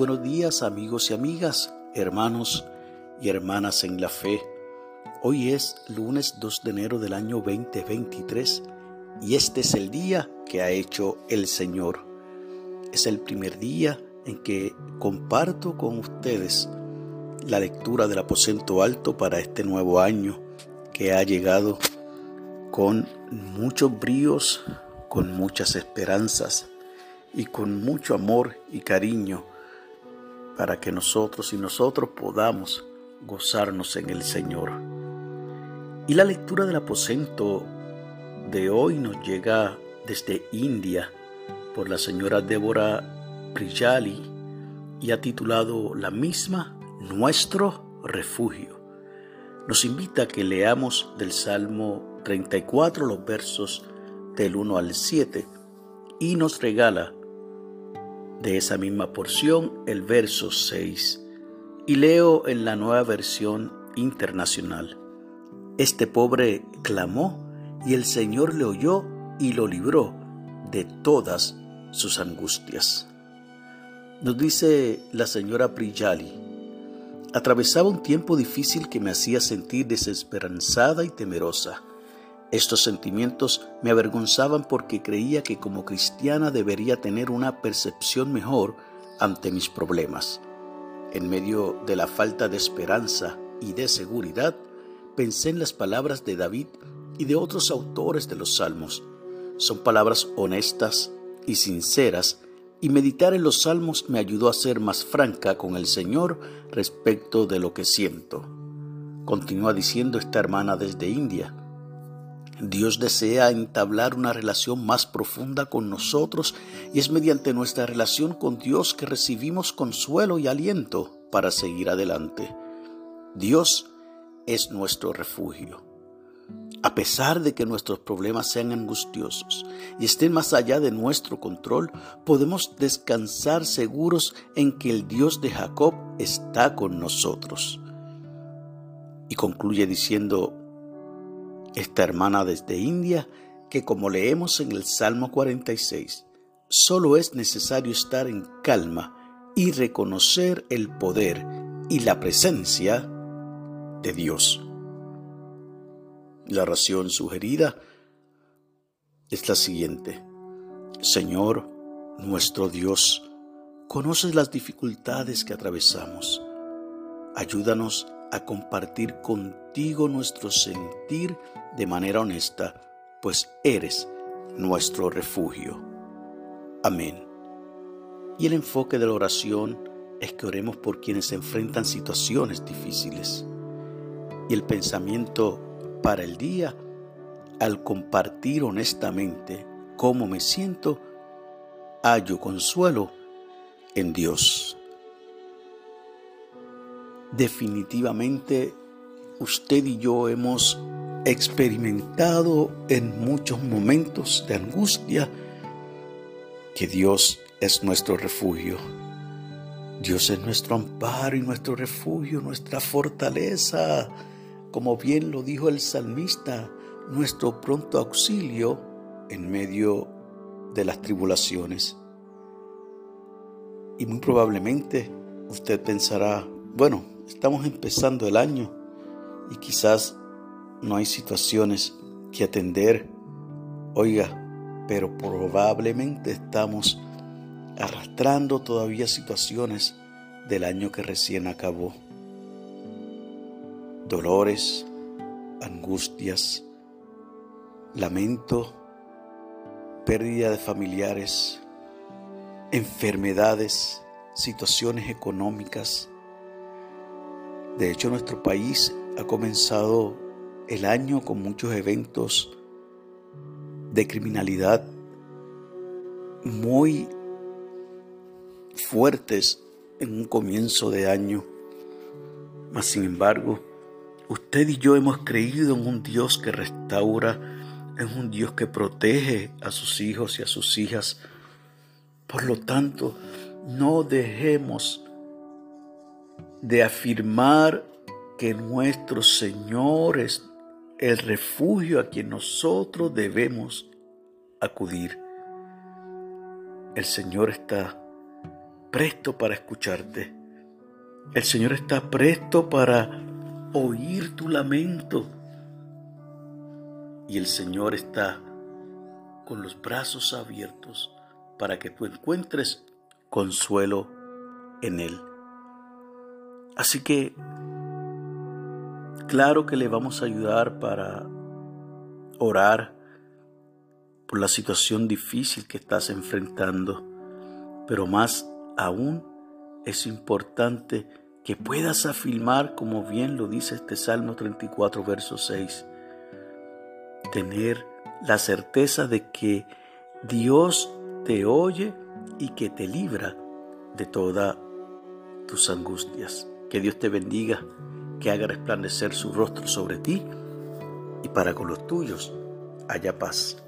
buenos días amigos y amigas, hermanos y hermanas en la fe. Hoy es lunes 2 de enero del año 2023 y este es el día que ha hecho el Señor. Es el primer día en que comparto con ustedes la lectura del aposento alto para este nuevo año que ha llegado con muchos bríos, con muchas esperanzas y con mucho amor y cariño para que nosotros y nosotros podamos gozarnos en el Señor. Y la lectura del aposento de hoy nos llega desde India por la señora Débora Priyali y ha titulado la misma Nuestro refugio. Nos invita a que leamos del Salmo 34 los versos del 1 al 7 y nos regala de esa misma porción el verso 6 y leo en la nueva versión internacional. Este pobre clamó y el Señor le oyó y lo libró de todas sus angustias. Nos dice la señora Priyali, atravesaba un tiempo difícil que me hacía sentir desesperanzada y temerosa. Estos sentimientos me avergonzaban porque creía que como cristiana debería tener una percepción mejor ante mis problemas. En medio de la falta de esperanza y de seguridad, pensé en las palabras de David y de otros autores de los salmos. Son palabras honestas y sinceras y meditar en los salmos me ayudó a ser más franca con el Señor respecto de lo que siento. Continúa diciendo esta hermana desde India. Dios desea entablar una relación más profunda con nosotros y es mediante nuestra relación con Dios que recibimos consuelo y aliento para seguir adelante. Dios es nuestro refugio. A pesar de que nuestros problemas sean angustiosos y estén más allá de nuestro control, podemos descansar seguros en que el Dios de Jacob está con nosotros. Y concluye diciendo, esta hermana desde India, que como leemos en el Salmo 46, solo es necesario estar en calma y reconocer el poder y la presencia de Dios. La oración sugerida es la siguiente. Señor, nuestro Dios, conoces las dificultades que atravesamos. Ayúdanos a compartir contigo nuestro sentir de manera honesta, pues eres nuestro refugio. Amén. Y el enfoque de la oración es que oremos por quienes enfrentan situaciones difíciles. Y el pensamiento para el día, al compartir honestamente cómo me siento, hallo consuelo en Dios. Definitivamente usted y yo hemos experimentado en muchos momentos de angustia que Dios es nuestro refugio. Dios es nuestro amparo y nuestro refugio, nuestra fortaleza, como bien lo dijo el salmista, nuestro pronto auxilio en medio de las tribulaciones. Y muy probablemente usted pensará, bueno, estamos empezando el año y quizás no hay situaciones que atender. Oiga, pero probablemente estamos arrastrando todavía situaciones del año que recién acabó. Dolores, angustias, lamento, pérdida de familiares, enfermedades, situaciones económicas. De hecho, nuestro país ha comenzado el año con muchos eventos de criminalidad muy fuertes en un comienzo de año. Mas sin embargo, usted y yo hemos creído en un Dios que restaura, en un Dios que protege a sus hijos y a sus hijas. Por lo tanto, no dejemos de afirmar que nuestro Señor es el refugio a quien nosotros debemos acudir. El Señor está presto para escucharte. El Señor está presto para oír tu lamento. Y el Señor está con los brazos abiertos para que tú encuentres consuelo en Él. Así que, claro que le vamos a ayudar para orar por la situación difícil que estás enfrentando, pero más aún es importante que puedas afirmar, como bien lo dice este Salmo 34, verso 6, tener la certeza de que Dios te oye y que te libra de todas tus angustias. Que Dios te bendiga, que haga resplandecer su rostro sobre ti y para con los tuyos haya paz.